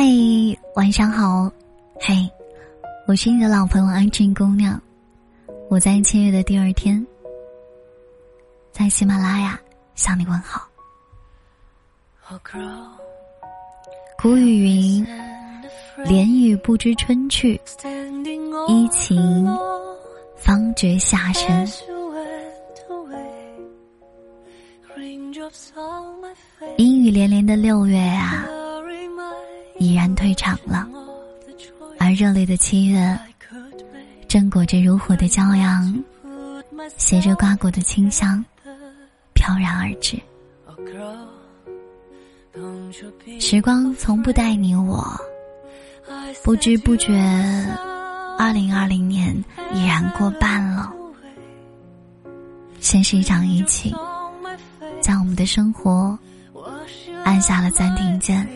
嗨，晚上好，嘿，我是你的老朋友安静姑娘，我在七月的第二天，在喜马拉雅向你问好。古语云：“连雨不知春去，依晴方觉夏深。”阴雨连连的六月啊，已然退场了，而热烈的七月，正裹着如火的骄阳，携着瓜果的清香，飘然而至。时光从不待你我，不知不觉，二零二零年已然过半了。先是一场疫情。将我们的生活按下了暂停键，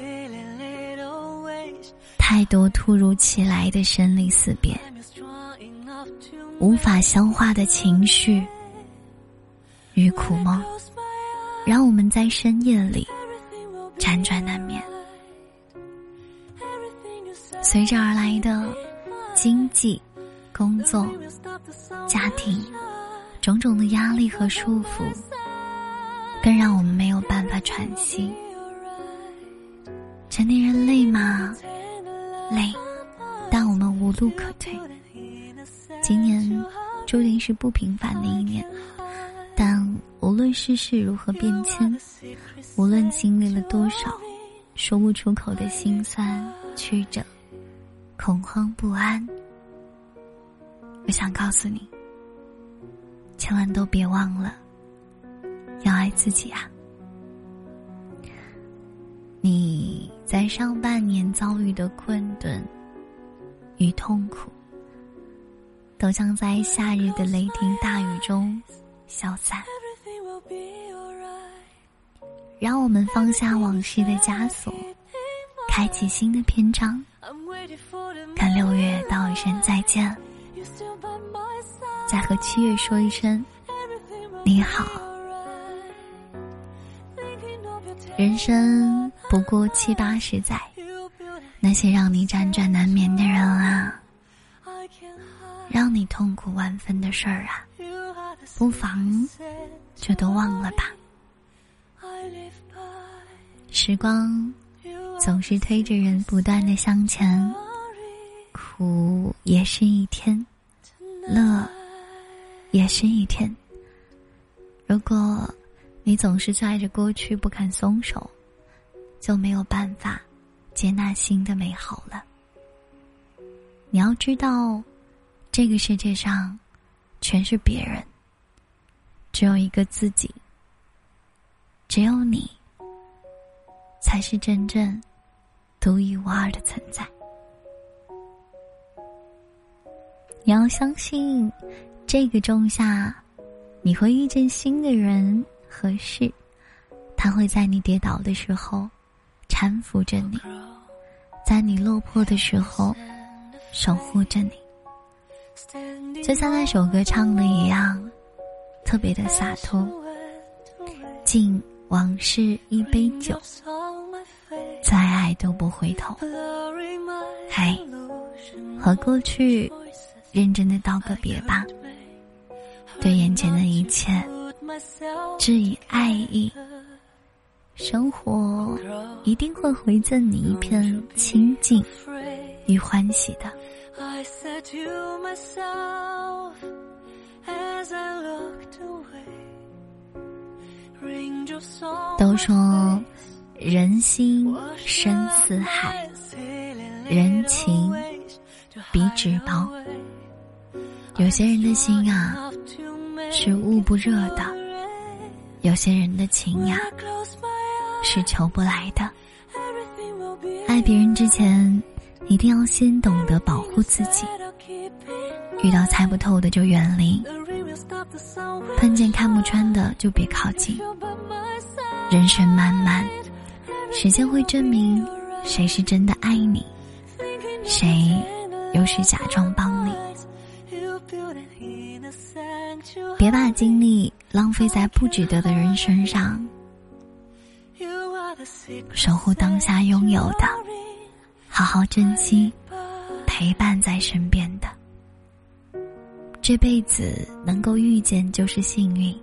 太多突如其来的生离死别，无法消化的情绪与苦梦，让我们在深夜里辗转难眠。随之而来的经济、工作、家庭种种的压力和束缚。更让我们没有办法喘息。成年人累吗？累，但我们无路可退。今年注定是不平凡的一年，但无论世事如何变迁，无论经历了多少说不出口的心酸曲折、恐慌不安，我想告诉你，千万都别忘了。要爱自己啊！你在上半年遭遇的困顿与痛苦，都将在夏日的雷霆大雨中消散。让我们放下往事的枷锁，开启新的篇章，跟六月道一声再见，再和七月说一声你好。人生不过七八十载，那些让你辗转难眠的人啊，让你痛苦万分的事儿啊，不妨就都忘了吧。时光总是推着人不断的向前，苦也是一天，乐也是一天。如果。你总是拽着过去不肯松手，就没有办法接纳新的美好了。你要知道，这个世界上全是别人，只有一个自己，只有你才是真正独一无二的存在。你要相信，这个仲夏，你会遇见新的人。和事，他会在你跌倒的时候搀扶着你，在你落魄的时候守护着你，就像那首歌唱的一样，特别的洒脱。敬往事一杯酒，再爱都不回头。嘿，和过去认真的道个别吧，对眼前的一切。致以爱意，生活一定会回赠你一片清静与欢喜的。都说人心深似海，人情比纸薄。有些人的心啊，是捂不热的。有些人的情呀，是求不来的。爱别人之前，一定要先懂得保护自己。遇到猜不透的就远离，碰见看不穿的就别靠近。人生漫漫，时间会证明谁是真的爱你，谁又是假装帮你。别把精力浪费在不值得的人身上，守护当下拥有的，好好珍惜陪伴在身边的。这辈子能够遇见就是幸运，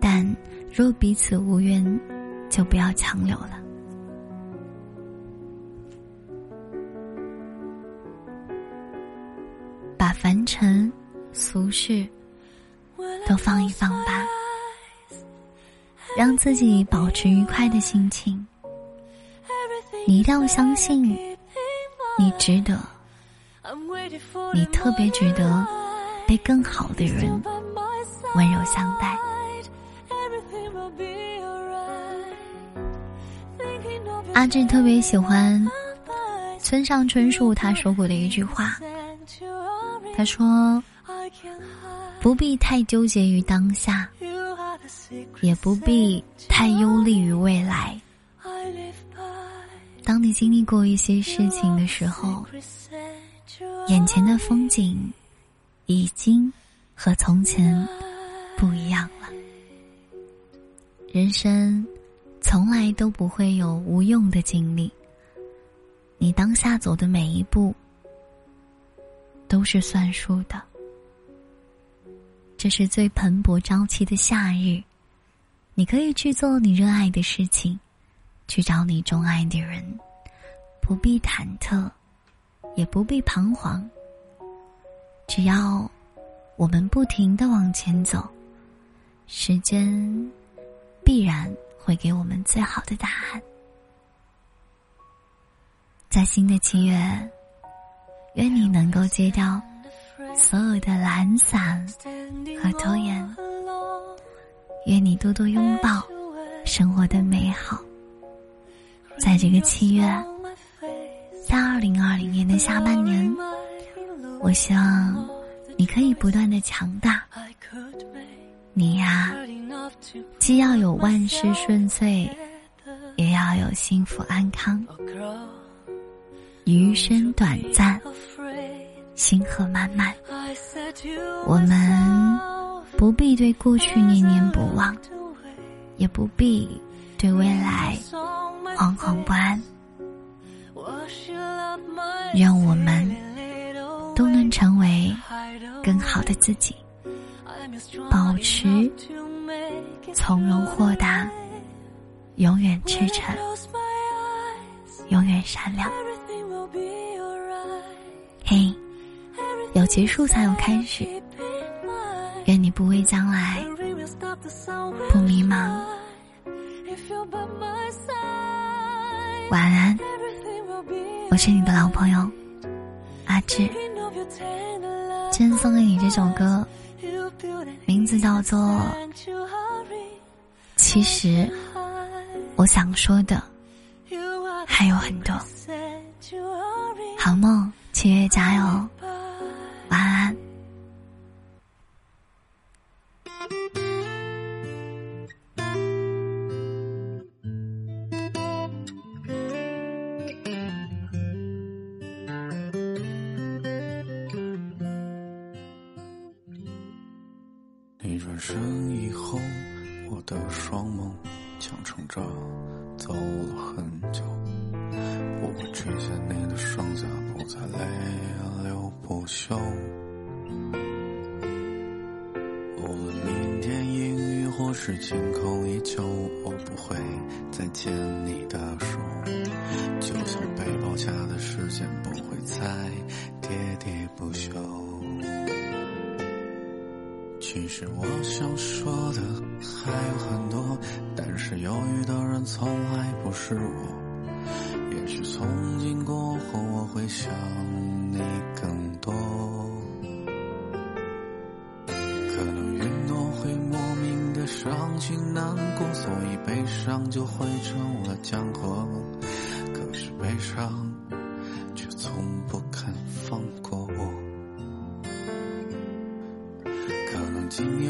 但若彼此无缘，就不要强留了。把凡尘俗事都放一放吧，让自己保持愉快的心情。你一定要相信，你值得，你特别值得被更好的人温柔相待。阿志特别喜欢村上春树他说过的一句话。他说：“不必太纠结于当下，也不必太忧虑于未来。当你经历过一些事情的时候，眼前的风景已经和从前不一样了。人生从来都不会有无用的经历，你当下走的每一步。”都是算数的。这是最蓬勃朝气的夏日，你可以去做你热爱的事情，去找你钟爱的人，不必忐忑，也不必彷徨。只要我们不停的往前走，时间必然会给我们最好的答案。在新的七月。愿你能够戒掉所有的懒散和拖延，愿你多多拥抱生活的美好。在这个七月，在二零二零年的下半年，我希望你可以不断的强大。你呀，既要有万事顺遂，也要有幸福安康。余生短暂，星河漫漫，我们不必对过去念念不忘，也不必对未来惶惶不安。愿我们都能成为更好的自己，保持从容豁达，永远赤诚，永远善良。嘿，有结束才有开始。愿你不畏将来，不迷茫。晚安，我是你的老朋友阿志。今天送给你这首歌，名字叫做《其实我想说的还有很多》。好梦。七月加油，转身以后，我的双眸强撑着走了很久。不会垂涎你的双颊，不再泪流不休。无论明天阴雨或是晴空依旧，我不会再牵你的手。就像被包夹的时间不会再喋喋不休。其实我想说的还有很多，但是犹豫的人从来不是我。也许从今过后，我会想你更多。可能云朵会莫名的伤心难过，所以悲伤就汇成了江河。可是悲伤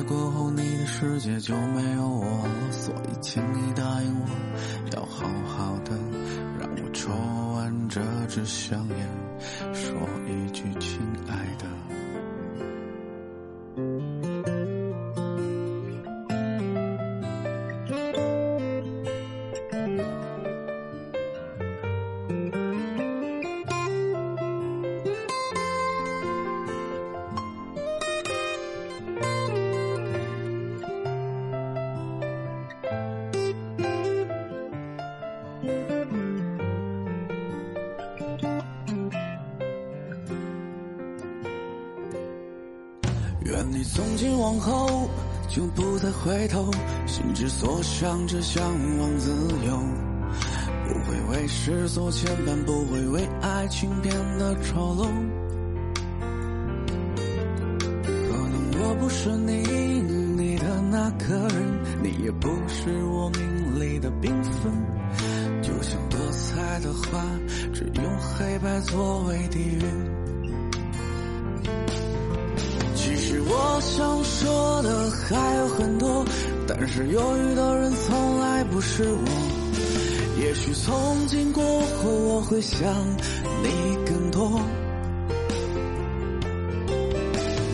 过后，你的世界就没有我了，所以请你答应我，要好好的。让我抽完这支香烟，说一句愿你从今往后就不再回头，心之所向只向往自由，不会为世俗牵绊，不会为爱情变得丑陋。可能我不是你眼里的那个人，你也不是我命里的缤纷，就像多彩的花，只用黑白作为底蕴。我想说的还有很多，但是犹豫的人从来不是我。也许从今过后我会想你更多，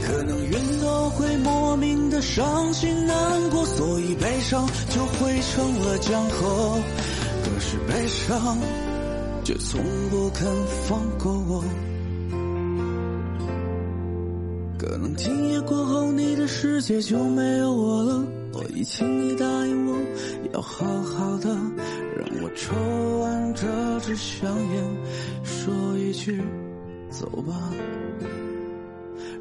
可能云朵会莫名的伤心难过，所以悲伤就汇成了江河。可是悲伤却从不肯放过我。世界就没有我了。所以请你答应我，要好好的，让我抽完这支香烟，说一句走吧。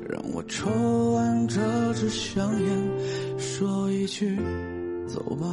让我抽完这支香烟，说一句走吧。